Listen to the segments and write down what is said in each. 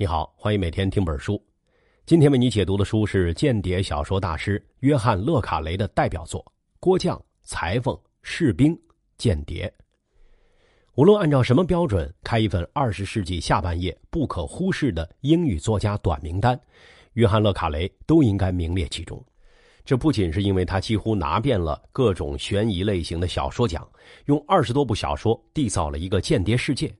你好，欢迎每天听本书。今天为你解读的书是间谍小说大师约翰·勒卡雷的代表作《郭将、裁缝、士兵、间谍》。无论按照什么标准开一份二十世纪下半叶不可忽视的英语作家短名单，约翰·勒卡雷都应该名列其中。这不仅是因为他几乎拿遍了各种悬疑类型的小说奖，用二十多部小说缔造了一个间谍世界。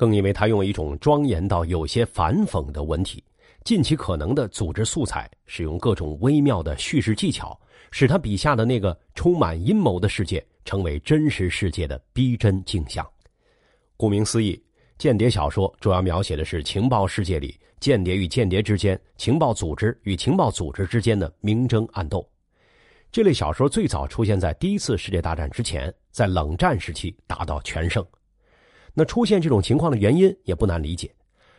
更因为他用一种庄严到有些反讽的文体，尽其可能的组织素材，使用各种微妙的叙事技巧，使他笔下的那个充满阴谋的世界成为真实世界的逼真镜像。顾名思义，间谍小说主要描写的是情报世界里间谍与间谍之间、情报组织与情报组织之间的明争暗斗。这类小说最早出现在第一次世界大战之前，在冷战时期达到全盛。那出现这种情况的原因也不难理解，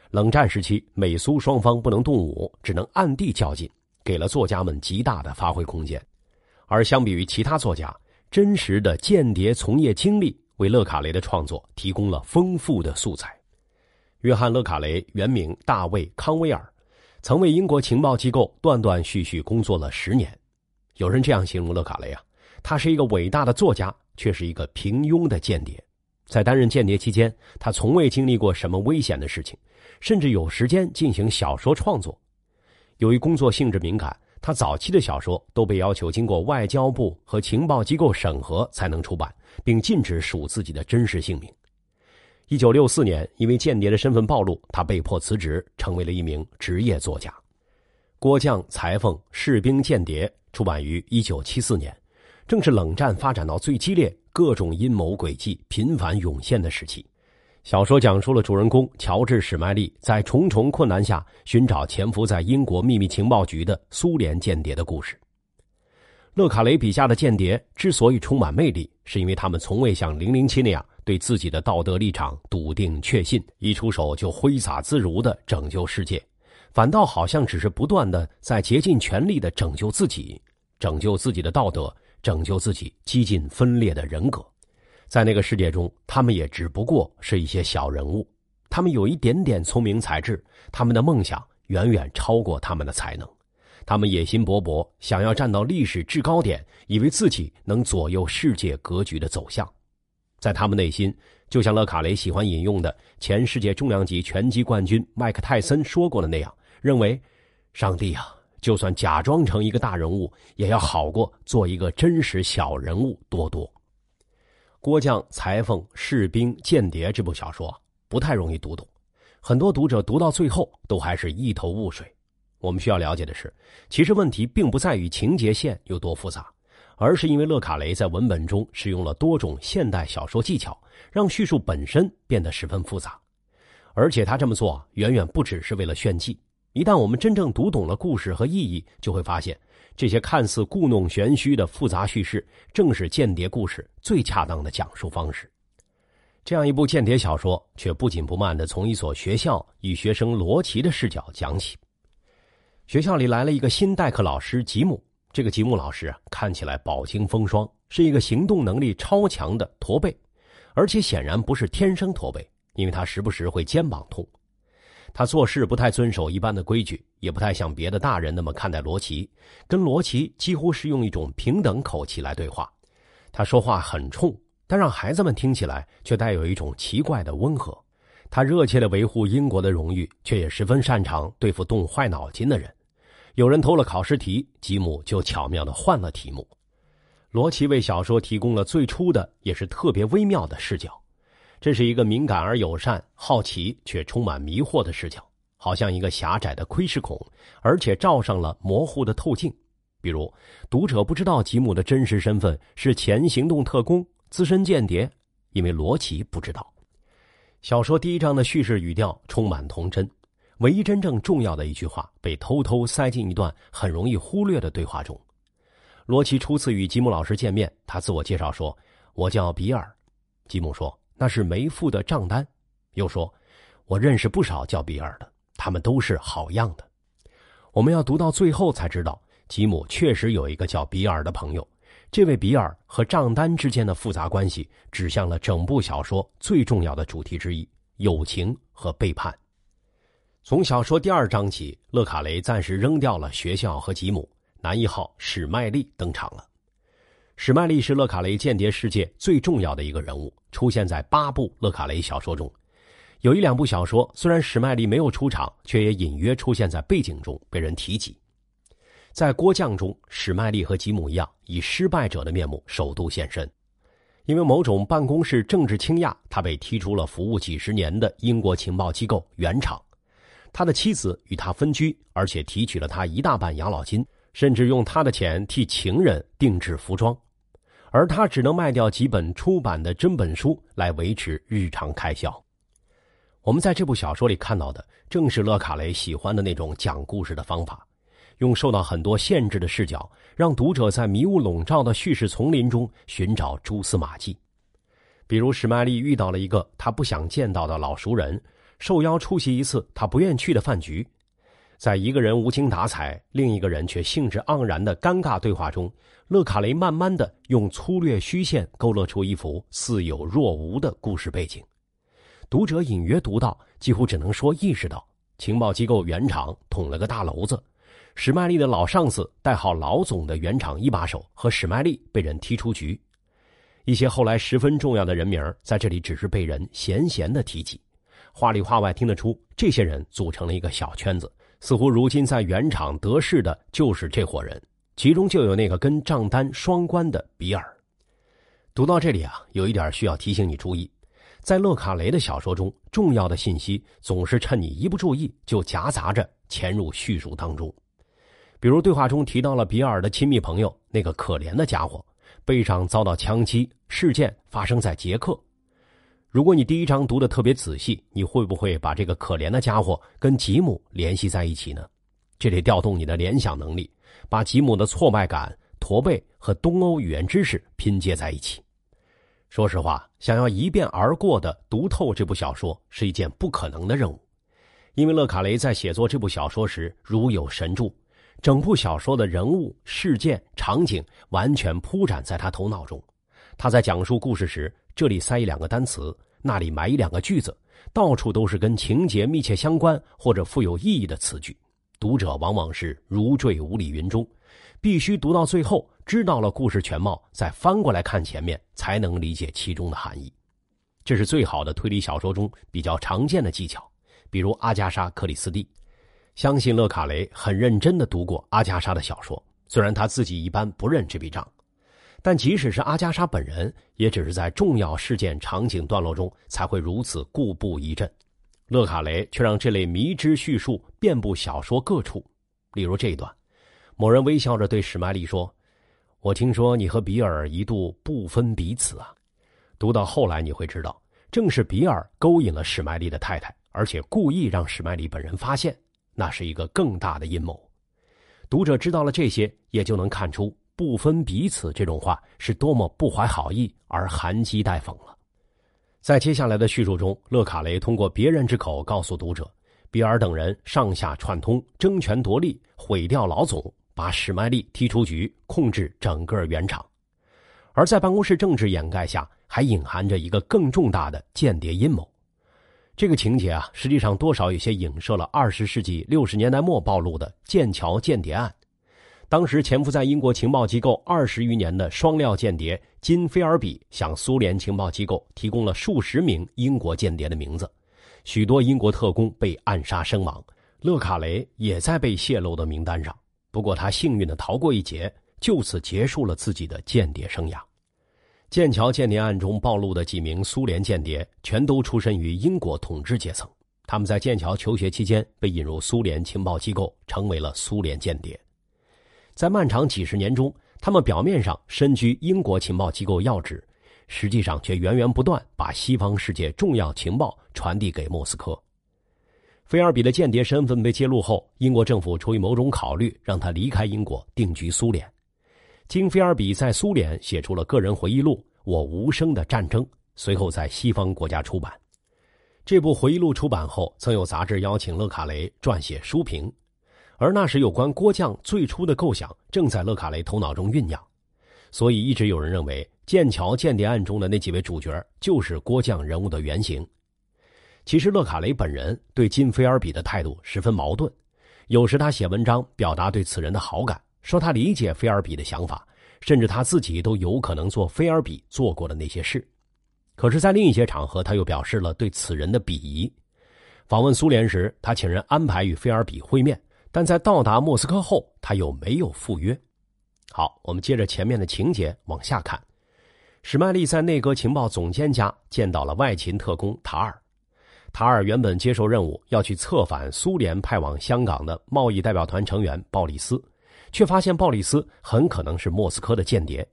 冷战时期美苏双方不能动武，只能暗地较劲，给了作家们极大的发挥空间。而相比于其他作家，真实的间谍从业经历为勒卡雷的创作提供了丰富的素材。约翰·勒卡雷原名大卫·康威尔，曾为英国情报机构断断续续工作了十年。有人这样形容勒卡雷啊，他是一个伟大的作家，却是一个平庸的间谍。在担任间谍期间，他从未经历过什么危险的事情，甚至有时间进行小说创作。由于工作性质敏感，他早期的小说都被要求经过外交部和情报机构审核才能出版，并禁止署自己的真实姓名。一九六四年，因为间谍的身份暴露，他被迫辞职，成为了一名职业作家。《郭将、裁缝、士兵、间谍》出版于一九七四年，正是冷战发展到最激烈。各种阴谋诡计频繁涌现的时期，小说讲述了主人公乔治·史麦利在重重困难下寻找潜伏在英国秘密情报局的苏联间谍的故事。勒卡雷笔下的间谍之所以充满魅力，是因为他们从未像《零零七》那样对自己的道德立场笃定确信，一出手就挥洒自如的拯救世界，反倒好像只是不断的在竭尽全力的拯救自己，拯救自己的道德。拯救自己几近分裂的人格，在那个世界中，他们也只不过是一些小人物。他们有一点点聪明才智，他们的梦想远远超过他们的才能。他们野心勃勃，想要站到历史制高点，以为自己能左右世界格局的走向。在他们内心，就像勒卡雷喜欢引用的前世界重量级拳击冠军麦克泰森说过的那样，认为：“上帝啊！”就算假装成一个大人物，也要好过做一个真实小人物多多。《郭将、裁缝、士兵、间谍》这部小说不太容易读懂，很多读者读到最后都还是一头雾水。我们需要了解的是，其实问题并不在于情节线有多复杂，而是因为勒卡雷在文本中使用了多种现代小说技巧，让叙述本身变得十分复杂。而且他这么做远远不只是为了炫技。一旦我们真正读懂了故事和意义，就会发现，这些看似故弄玄虚的复杂叙事，正是间谍故事最恰当的讲述方式。这样一部间谍小说，却不紧不慢的从一所学校以学生罗奇的视角讲起。学校里来了一个新代课老师吉姆，这个吉姆老师啊，看起来饱经风霜，是一个行动能力超强的驼背，而且显然不是天生驼背，因为他时不时会肩膀痛。他做事不太遵守一般的规矩，也不太像别的大人那么看待罗琦，跟罗琦几乎是用一种平等口气来对话。他说话很冲，但让孩子们听起来却带有一种奇怪的温和。他热切的维护英国的荣誉，却也十分擅长对付动坏脑筋的人。有人偷了考试题，吉姆就巧妙的换了题目。罗琦为小说提供了最初的，也是特别微妙的视角。这是一个敏感而友善、好奇却充满迷惑的视角，好像一个狭窄的窥视孔，而且罩上了模糊的透镜。比如，读者不知道吉姆的真实身份是前行动特工、资深间谍，因为罗奇不知道。小说第一章的叙事语调充满童真，唯一真正重要的一句话被偷偷塞进一段很容易忽略的对话中。罗奇初次与吉姆老师见面，他自我介绍说：“我叫比尔。”吉姆说。那是没付的账单，又说：“我认识不少叫比尔的，他们都是好样的。”我们要读到最后才知道，吉姆确实有一个叫比尔的朋友。这位比尔和账单之间的复杂关系，指向了整部小说最重要的主题之一——友情和背叛。从小说第二章起，勒卡雷暂时扔掉了学校和吉姆，男一号史麦利登场了。史麦利是勒卡雷间谍世界最重要的一个人物，出现在八部勒卡雷小说中。有一两部小说虽然史麦利没有出场，却也隐约出现在背景中被人提及。在《郭将》中，史麦利和吉姆一样，以失败者的面目首度现身。因为某种办公室政治倾轧，他被踢出了服务几十年的英国情报机构原厂。他的妻子与他分居，而且提取了他一大半养老金，甚至用他的钱替情人定制服装，而他只能卖掉几本出版的真本书来维持日常开销。我们在这部小说里看到的，正是勒卡雷喜欢的那种讲故事的方法，用受到很多限制的视角，让读者在迷雾笼罩的叙事丛林中寻找蛛丝马迹。比如史麦利遇到了一个他不想见到的老熟人。受邀出席一次他不愿去的饭局，在一个人无精打采，另一个人却兴致盎然的尴尬对话中，勒卡雷慢慢的用粗略虚线勾勒出一幅似有若无的故事背景。读者隐约读到，几乎只能说意识到，情报机构原厂捅了个大娄子，史麦利的老上司代号老总的原厂一把手和史麦利被人踢出局，一些后来十分重要的人名在这里只是被人闲闲的提及。话里话外听得出，这些人组成了一个小圈子，似乎如今在原厂得势的就是这伙人，其中就有那个跟账单双关的比尔。读到这里啊，有一点需要提醒你注意，在勒卡雷的小说中，重要的信息总是趁你一不注意就夹杂着潜入叙述当中。比如对话中提到了比尔的亲密朋友，那个可怜的家伙，背上遭到枪击，事件发生在捷克。如果你第一章读的特别仔细，你会不会把这个可怜的家伙跟吉姆联系在一起呢？这得调动你的联想能力，把吉姆的挫败感、驼背和东欧语言知识拼接在一起。说实话，想要一遍而过的读透这部小说是一件不可能的任务，因为勒卡雷在写作这部小说时如有神助，整部小说的人物、事件、场景完全铺展在他头脑中。他在讲述故事时。这里塞一两个单词，那里埋一两个句子，到处都是跟情节密切相关或者富有意义的词句。读者往往是如坠五里云中，必须读到最后，知道了故事全貌，再翻过来看前面，才能理解其中的含义。这是最好的推理小说中比较常见的技巧，比如阿加莎·克里斯蒂。相信勒卡雷很认真的读过阿加莎的小说，虽然他自己一般不认这笔账。但即使是阿加莎本人，也只是在重要事件场景段落中才会如此固步一阵。勒卡雷却让这类迷之叙述遍布小说各处。例如这一段，某人微笑着对史麦利说：“我听说你和比尔一度不分彼此啊。”读到后来你会知道，正是比尔勾引了史麦利的太太，而且故意让史麦利本人发现，那是一个更大的阴谋。读者知道了这些，也就能看出。不分彼此这种话是多么不怀好意而含讥带讽了。在接下来的叙述中，勒卡雷通过别人之口告诉读者，比尔等人上下串通，争权夺利，毁掉老总，把史麦利踢出局，控制整个原厂。而在办公室政治掩盖下，还隐含着一个更重大的间谍阴谋。这个情节啊，实际上多少有些影射了二十世纪六十年代末暴露的剑桥间谍案。当时潜伏在英国情报机构二十余年的双料间谍金菲尔比，向苏联情报机构提供了数十名英国间谍的名字，许多英国特工被暗杀身亡。勒卡雷也在被泄露的名单上，不过他幸运的逃过一劫，就此结束了自己的间谍生涯。剑桥间谍案中暴露的几名苏联间谍，全都出身于英国统治阶层，他们在剑桥求学期间被引入苏联情报机构，成为了苏联间谍。在漫长几十年中，他们表面上身居英国情报机构要职，实际上却源源不断把西方世界重要情报传递给莫斯科。菲尔比的间谍身份被揭露后，英国政府出于某种考虑，让他离开英国，定居苏联。经菲尔比在苏联写出了个人回忆录《我无声的战争》，随后在西方国家出版。这部回忆录出版后，曾有杂志邀请勒卡雷撰写书评。而那时，有关郭将最初的构想正在勒卡雷头脑中酝酿，所以一直有人认为剑桥间谍案中的那几位主角就是郭将人物的原型。其实勒卡雷本人对金菲尔比的态度十分矛盾，有时他写文章表达对此人的好感，说他理解菲尔比的想法，甚至他自己都有可能做菲尔比做过的那些事。可是，在另一些场合，他又表示了对此人的鄙夷。访问苏联时，他请人安排与菲尔比会面，但在到达莫斯科后，他又没有赴约。好，我们接着前面的情节往下看。史麦利在内阁情报总监家见到了外勤特工塔尔。塔尔原本接受任务要去策反苏联派往香港的贸易代表团成员鲍里斯，却发现鲍里斯很可能是莫斯科的间谍。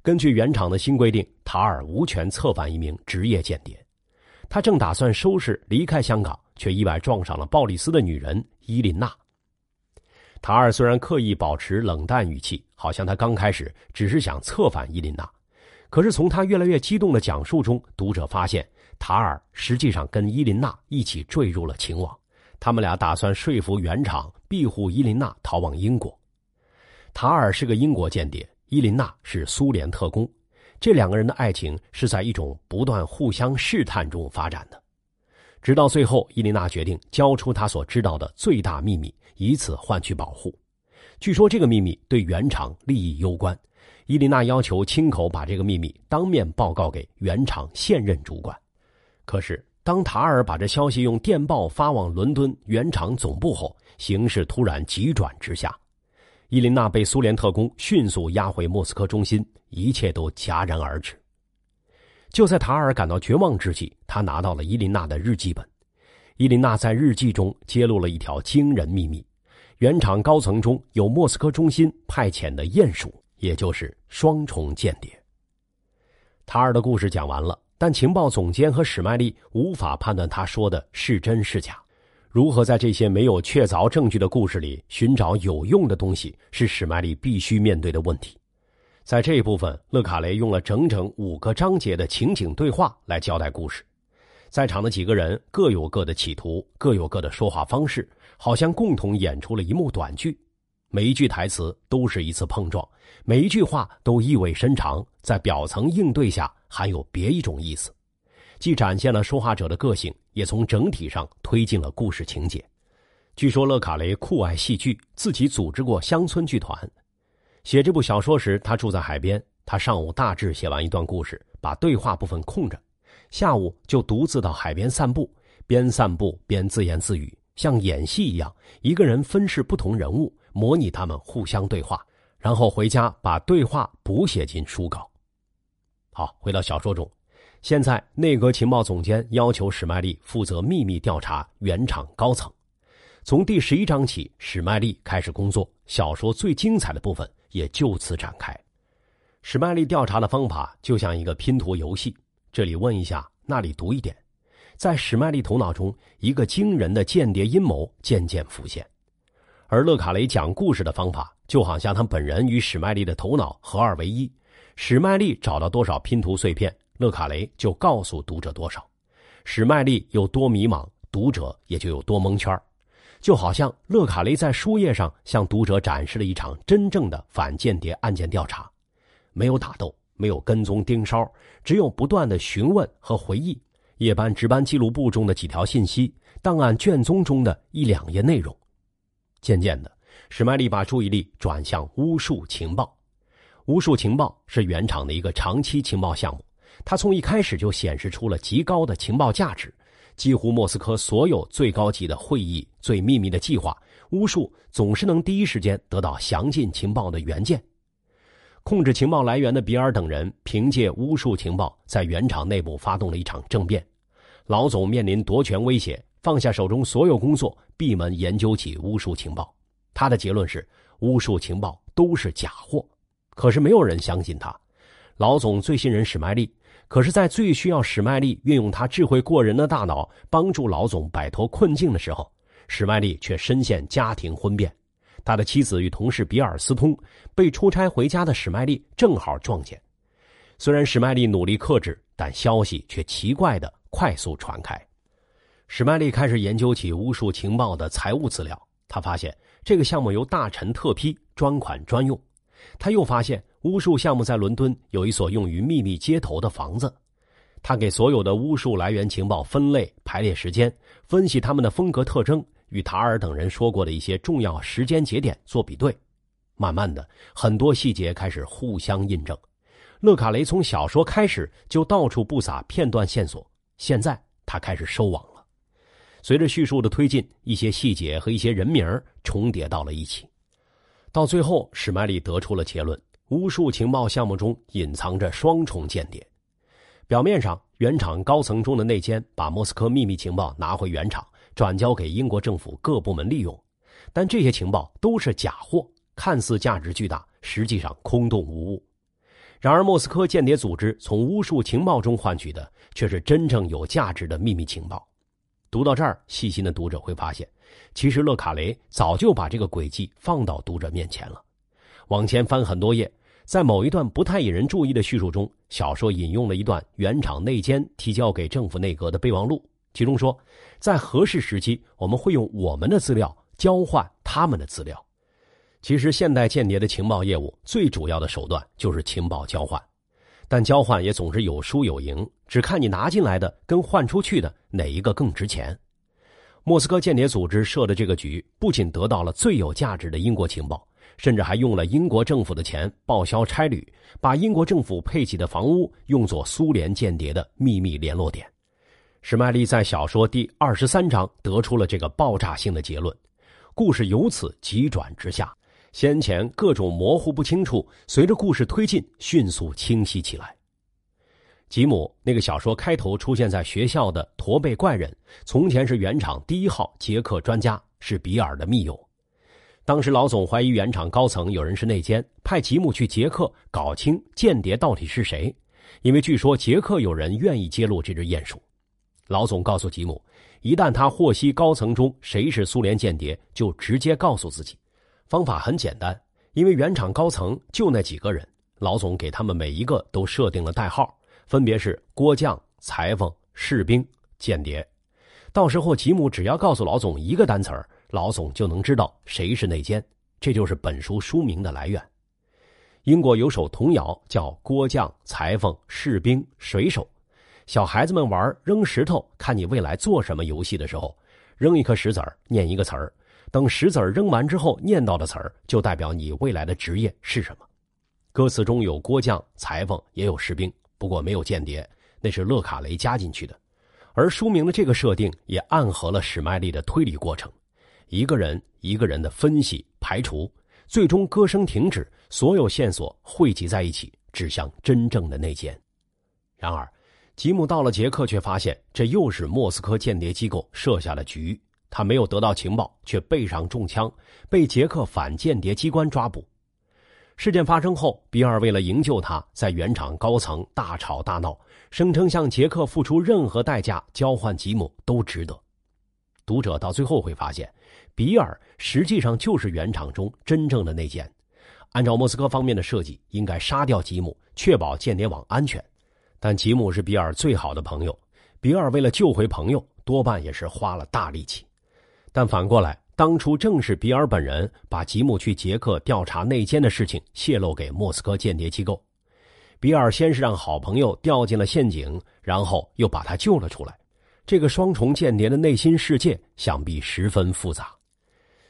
根据原厂的新规定，塔尔无权策反一名职业间谍。他正打算收拾离开香港，却意外撞上了鲍里斯的女人伊琳娜。塔尔虽然刻意保持冷淡语气，好像他刚开始只是想策反伊琳娜。可是从他越来越激动的讲述中，读者发现塔尔实际上跟伊琳娜一起坠入了情网。他们俩打算说服原厂庇护伊琳娜逃往英国。塔尔是个英国间谍，伊琳娜是苏联特工。这两个人的爱情是在一种不断互相试探中发展的，直到最后，伊琳娜决定交出她所知道的最大秘密，以此换取保护。据说这个秘密对原厂利益攸关。伊琳娜要求亲口把这个秘密当面报告给原厂现任主管，可是当塔尔把这消息用电报发往伦敦原厂总部后，形势突然急转直下，伊琳娜被苏联特工迅速押回莫斯科中心，一切都戛然而止。就在塔尔感到绝望之际，他拿到了伊琳娜的日记本，伊琳娜在日记中揭露了一条惊人秘密：原厂高层中有莫斯科中心派遣的鼹鼠。也就是双重间谍。塔尔的故事讲完了，但情报总监和史麦利无法判断他说的是真是假。如何在这些没有确凿证据的故事里寻找有用的东西，是史麦利必须面对的问题。在这一部分，勒卡雷用了整整五个章节的情景对话来交代故事。在场的几个人各有各的企图，各有各的说话方式，好像共同演出了一幕短剧。每一句台词都是一次碰撞，每一句话都意味深长，在表层应对下含有别一种意思，既展现了说话者的个性，也从整体上推进了故事情节。据说勒卡雷酷爱戏剧，自己组织过乡村剧团。写这部小说时，他住在海边。他上午大致写完一段故事，把对话部分空着，下午就独自到海边散步，边散步边自言自语，像演戏一样，一个人分饰不同人物。模拟他们互相对话，然后回家把对话补写进书稿。好，回到小说中，现在内阁情报总监要求史麦利负责秘密调查原厂高层。从第十一章起，史麦利开始工作，小说最精彩的部分也就此展开。史麦利调查的方法就像一个拼图游戏，这里问一下，那里读一点，在史麦利头脑中，一个惊人的间谍阴谋渐渐浮现。而勒卡雷讲故事的方法，就好像他本人与史麦利的头脑合二为一。史麦利找到多少拼图碎片，勒卡雷就告诉读者多少。史麦利有多迷茫，读者也就有多蒙圈就好像勒卡雷在书页上向读者展示了一场真正的反间谍案件调查，没有打斗，没有跟踪盯梢，只有不断的询问和回忆。夜班值班记录簿中的几条信息，档案卷宗中的一两页内容。渐渐的，史麦利把注意力转向巫术情报。巫术情报是原厂的一个长期情报项目，它从一开始就显示出了极高的情报价值。几乎莫斯科所有最高级的会议、最秘密的计划，巫术总是能第一时间得到详尽情报的原件。控制情报来源的比尔等人凭借巫术情报，在原厂内部发动了一场政变。老总面临夺权威胁。放下手中所有工作，闭门研究起巫术情报。他的结论是，巫术情报都是假货。可是没有人相信他。老总最信任史麦利，可是，在最需要史麦利运用他智慧过人的大脑帮助老总摆脱困境的时候，史麦利却深陷家庭婚变。他的妻子与同事比尔斯通，被出差回家的史麦利正好撞见。虽然史麦利努力克制，但消息却奇怪的快速传开。史麦利开始研究起巫术情报的财务资料，他发现这个项目由大臣特批，专款专用。他又发现巫术项目在伦敦有一所用于秘密接头的房子，他给所有的巫术来源情报分类、排列时间，分析他们的风格特征，与塔尔等人说过的一些重要时间节点做比对。慢慢的，很多细节开始互相印证。勒卡雷从小说开始就到处布撒片段线索，现在他开始收网了。随着叙述的推进，一些细节和一些人名重叠到了一起。到最后，史麦利得出了结论：巫术情报项目中隐藏着双重间谍。表面上，原厂高层中的内奸把莫斯科秘密情报拿回原厂，转交给英国政府各部门利用，但这些情报都是假货，看似价值巨大，实际上空洞无物。然而，莫斯科间谍组织从巫术情报中换取的却是真正有价值的秘密情报。读到这儿，细心的读者会发现，其实勒卡雷早就把这个轨迹放到读者面前了。往前翻很多页。在某一段不太引人注意的叙述中，小说引用了一段原厂内奸提交给政府内阁的备忘录，其中说，在合适时期，我们会用我们的资料交换他们的资料。其实，现代间谍的情报业务最主要的手段就是情报交换，但交换也总是有输有赢，只看你拿进来的跟换出去的哪一个更值钱。莫斯科间谍组织设的这个局，不仅得到了最有价值的英国情报。甚至还用了英国政府的钱报销差旅，把英国政府配给的房屋用作苏联间谍的秘密联络点。史麦利在小说第二十三章得出了这个爆炸性的结论，故事由此急转直下，先前各种模糊不清楚，随着故事推进迅速清晰起来。吉姆那个小说开头出现在学校的驼背怪人，从前是原厂第一号捷克专家，是比尔的密友。当时老总怀疑原厂高层有人是内奸，派吉姆去捷克搞清间谍到底是谁，因为据说捷克有人愿意揭露这只鼹鼠。老总告诉吉姆，一旦他获悉高层中谁是苏联间谍，就直接告诉自己。方法很简单，因为原厂高层就那几个人，老总给他们每一个都设定了代号，分别是郭匠、裁缝、士兵、间谍。到时候吉姆只要告诉老总一个单词儿。老总就能知道谁是内奸，这就是本书书名的来源。英国有首童谣叫“郭匠、裁缝、士兵、水手”，小孩子们玩扔石头，看你未来做什么游戏的时候，扔一颗石子儿，念一个词儿，等石子儿扔完之后，念到的词儿就代表你未来的职业是什么。歌词中有锅匠、裁缝，也有士兵，不过没有间谍，那是勒卡雷加进去的。而书名的这个设定也暗合了史麦利的推理过程。一个人一个人的分析排除，最终歌声停止，所有线索汇集在一起，指向真正的内奸。然而，吉姆到了捷克，却发现这又是莫斯科间谍机构设下的局。他没有得到情报，却背上中枪，被捷克反间谍机关抓捕。事件发生后，比尔为了营救他，在原厂高层大吵大闹，声称向捷克付出任何代价交换吉姆都值得。读者到最后会发现。比尔实际上就是原厂中真正的内奸，按照莫斯科方面的设计，应该杀掉吉姆，确保间谍网安全。但吉姆是比尔最好的朋友，比尔为了救回朋友，多半也是花了大力气。但反过来，当初正是比尔本人把吉姆去捷克调查内奸的事情泄露给莫斯科间谍机构。比尔先是让好朋友掉进了陷阱，然后又把他救了出来。这个双重间谍的内心世界想必十分复杂。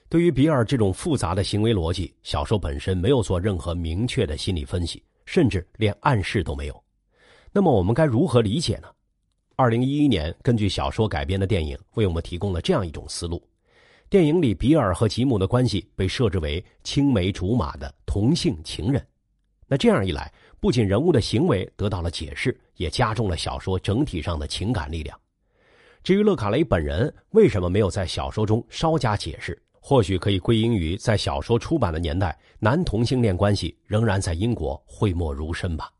对于比尔这种复杂的行为逻辑，小说本身没有做任何明确的心理分析，甚至连暗示都没有。那么我们该如何理解呢？二零一一年根据小说改编的电影为我们提供了这样一种思路：电影里比尔和吉姆的关系被设置为青梅竹马的同性情人。那这样一来，不仅人物的行为得到了解释，也加重了小说整体上的情感力量。至于勒卡雷本人为什么没有在小说中稍加解释？或许可以归因于在小说出版的年代，男同性恋关系仍然在英国讳莫如深吧。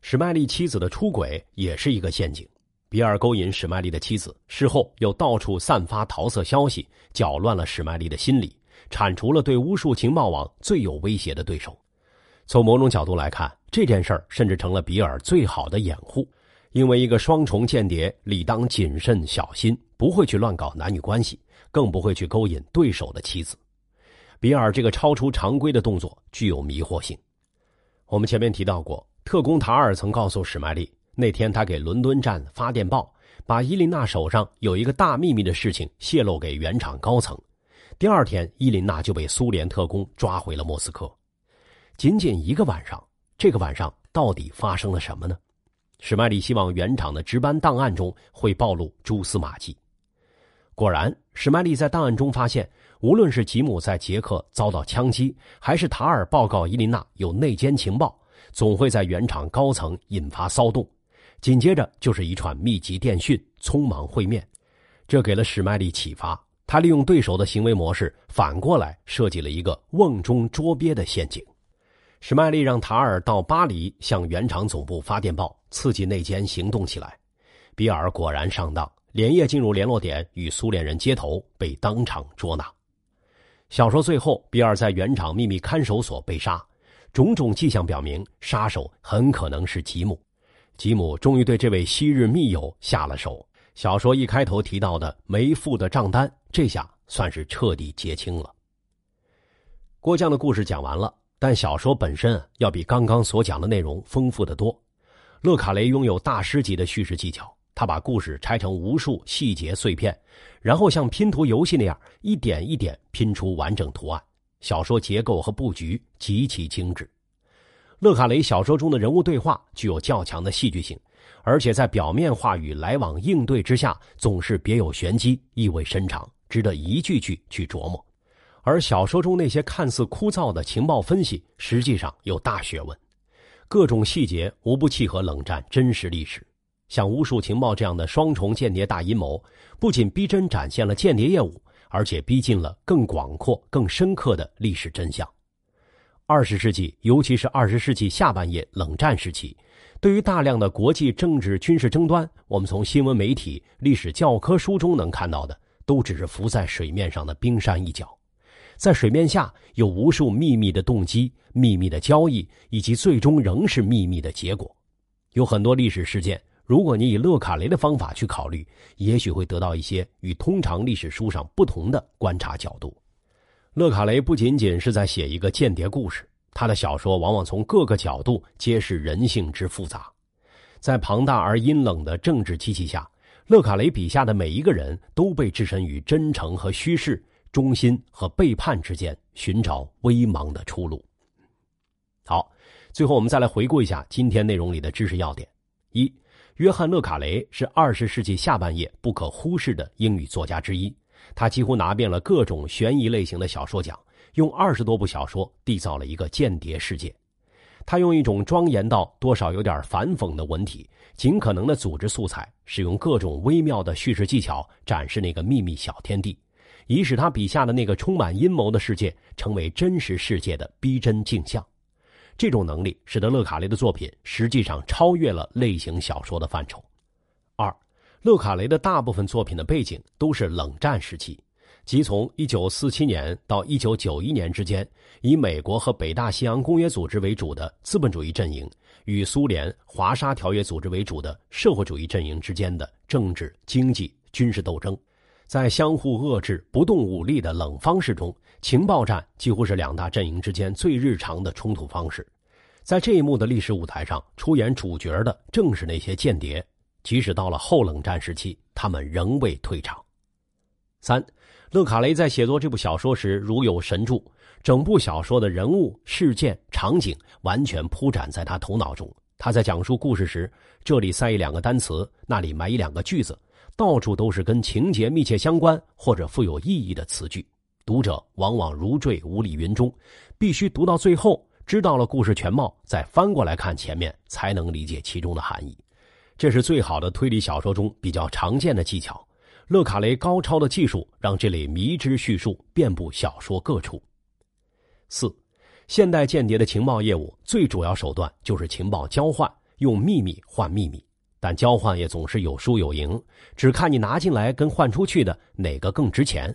史麦利妻子的出轨也是一个陷阱，比尔勾引史麦利的妻子，事后又到处散发桃色消息，搅乱了史麦利的心理，铲除了对巫术情报网最有威胁的对手。从某种角度来看，这件事儿甚至成了比尔最好的掩护，因为一个双重间谍理当谨慎小心，不会去乱搞男女关系。更不会去勾引对手的妻子。比尔这个超出常规的动作具有迷惑性。我们前面提到过，特工塔尔曾告诉史麦利，那天他给伦敦站发电报，把伊琳娜手上有一个大秘密的事情泄露给原厂高层。第二天，伊琳娜就被苏联特工抓回了莫斯科。仅仅一个晚上，这个晚上到底发生了什么呢？史麦利希望原厂的值班档案中会暴露蛛丝马迹。果然，史麦利在档案中发现，无论是吉姆在捷克遭到枪击，还是塔尔报告伊琳娜有内奸情报，总会在原厂高层引发骚动。紧接着就是一串密集电讯，匆忙会面，这给了史麦利启发。他利用对手的行为模式，反过来设计了一个瓮中捉鳖的陷阱。史麦利让塔尔到巴黎向原厂总部发电报，刺激内奸行动起来。比尔果然上当，连夜进入联络点与苏联人接头，被当场捉拿。小说最后，比尔在原厂秘密看守所被杀，种种迹象表明，杀手很可能是吉姆。吉姆终于对这位昔日密友下了手。小说一开头提到的没付的账单，这下算是彻底结清了。郭将的故事讲完了。但小说本身要比刚刚所讲的内容丰富的多。勒卡雷拥有大师级的叙事技巧，他把故事拆成无数细节碎片，然后像拼图游戏那样一点一点拼出完整图案。小说结构和布局极其精致。勒卡雷小说中的人物对话具有较强的戏剧性，而且在表面话语来往应对之下，总是别有玄机，意味深长，值得一句句去琢磨。而小说中那些看似枯燥的情报分析，实际上有大学问，各种细节无不契合冷战真实历史。像巫术情报这样的双重间谍大阴谋，不仅逼真展现了间谍业务，而且逼近了更广阔、更深刻的历史真相。二十世纪，尤其是二十世纪下半叶冷战时期，对于大量的国际政治军事争端，我们从新闻媒体、历史教科书中能看到的，都只是浮在水面上的冰山一角。在水面下有无数秘密的动机、秘密的交易，以及最终仍是秘密的结果。有很多历史事件，如果你以勒卡雷的方法去考虑，也许会得到一些与通常历史书上不同的观察角度。勒卡雷不仅仅是在写一个间谍故事，他的小说往往从各个角度揭示人性之复杂。在庞大而阴冷的政治机器下，勒卡雷笔下的每一个人都被置身于真诚和虚饰。忠心和背叛之间寻找微茫的出路。好，最后我们再来回顾一下今天内容里的知识要点：一、约翰·勒卡雷是二十世纪下半叶不可忽视的英语作家之一，他几乎拿遍了各种悬疑类型的小说奖，用二十多部小说缔造了一个间谍世界。他用一种庄严到多少有点反讽的文体，尽可能的组织素材，使用各种微妙的叙事技巧，展示那个秘密小天地。以使他笔下的那个充满阴谋的世界成为真实世界的逼真镜像，这种能力使得勒卡雷的作品实际上超越了类型小说的范畴。二，勒卡雷的大部分作品的背景都是冷战时期，即从1947年到1991年之间，以美国和北大西洋公约组织为主的资本主义阵营与苏联华沙条约组织为主的社会主义阵营之间的政治、经济、军事斗争。在相互遏制、不动武力的冷方式中，情报战几乎是两大阵营之间最日常的冲突方式。在这一幕的历史舞台上，出演主角的正是那些间谍。即使到了后冷战时期，他们仍未退场。三，勒卡雷在写作这部小说时如有神助，整部小说的人物、事件、场景完全铺展在他头脑中。他在讲述故事时，这里塞一两个单词，那里埋一两个句子。到处都是跟情节密切相关或者富有意义的词句，读者往往如坠无里云中，必须读到最后，知道了故事全貌，再翻过来看前面，才能理解其中的含义。这是最好的推理小说中比较常见的技巧。勒卡雷高超的技术让这类迷之叙述遍布小说各处。四，现代间谍的情报业务最主要手段就是情报交换，用秘密换秘密。但交换也总是有输有赢，只看你拿进来跟换出去的哪个更值钱。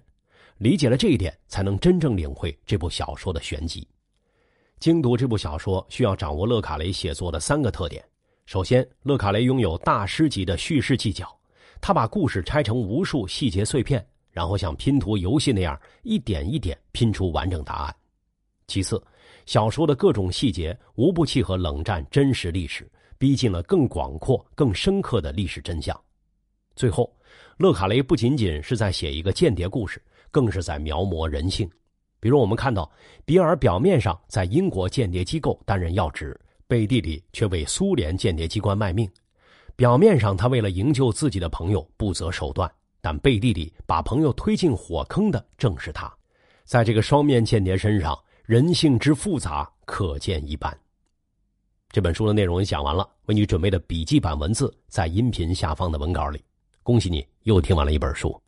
理解了这一点，才能真正领会这部小说的玄机。精读这部小说，需要掌握勒卡雷写作的三个特点：首先，勒卡雷拥有大师级的叙事技巧，他把故事拆成无数细节碎片，然后像拼图游戏那样一点一点拼出完整答案；其次，小说的各种细节无不契合冷战真实历史。逼近了更广阔、更深刻的历史真相。最后，勒卡雷不仅仅是在写一个间谍故事，更是在描摹人性。比如，我们看到比尔表面上在英国间谍机构担任要职，背地里却为苏联间谍机关卖命；表面上他为了营救自己的朋友不择手段，但背地里把朋友推进火坑的正是他。在这个双面间谍身上，人性之复杂可见一斑。这本书的内容也讲完了，为你准备的笔记版文字在音频下方的文稿里。恭喜你又听完了一本书。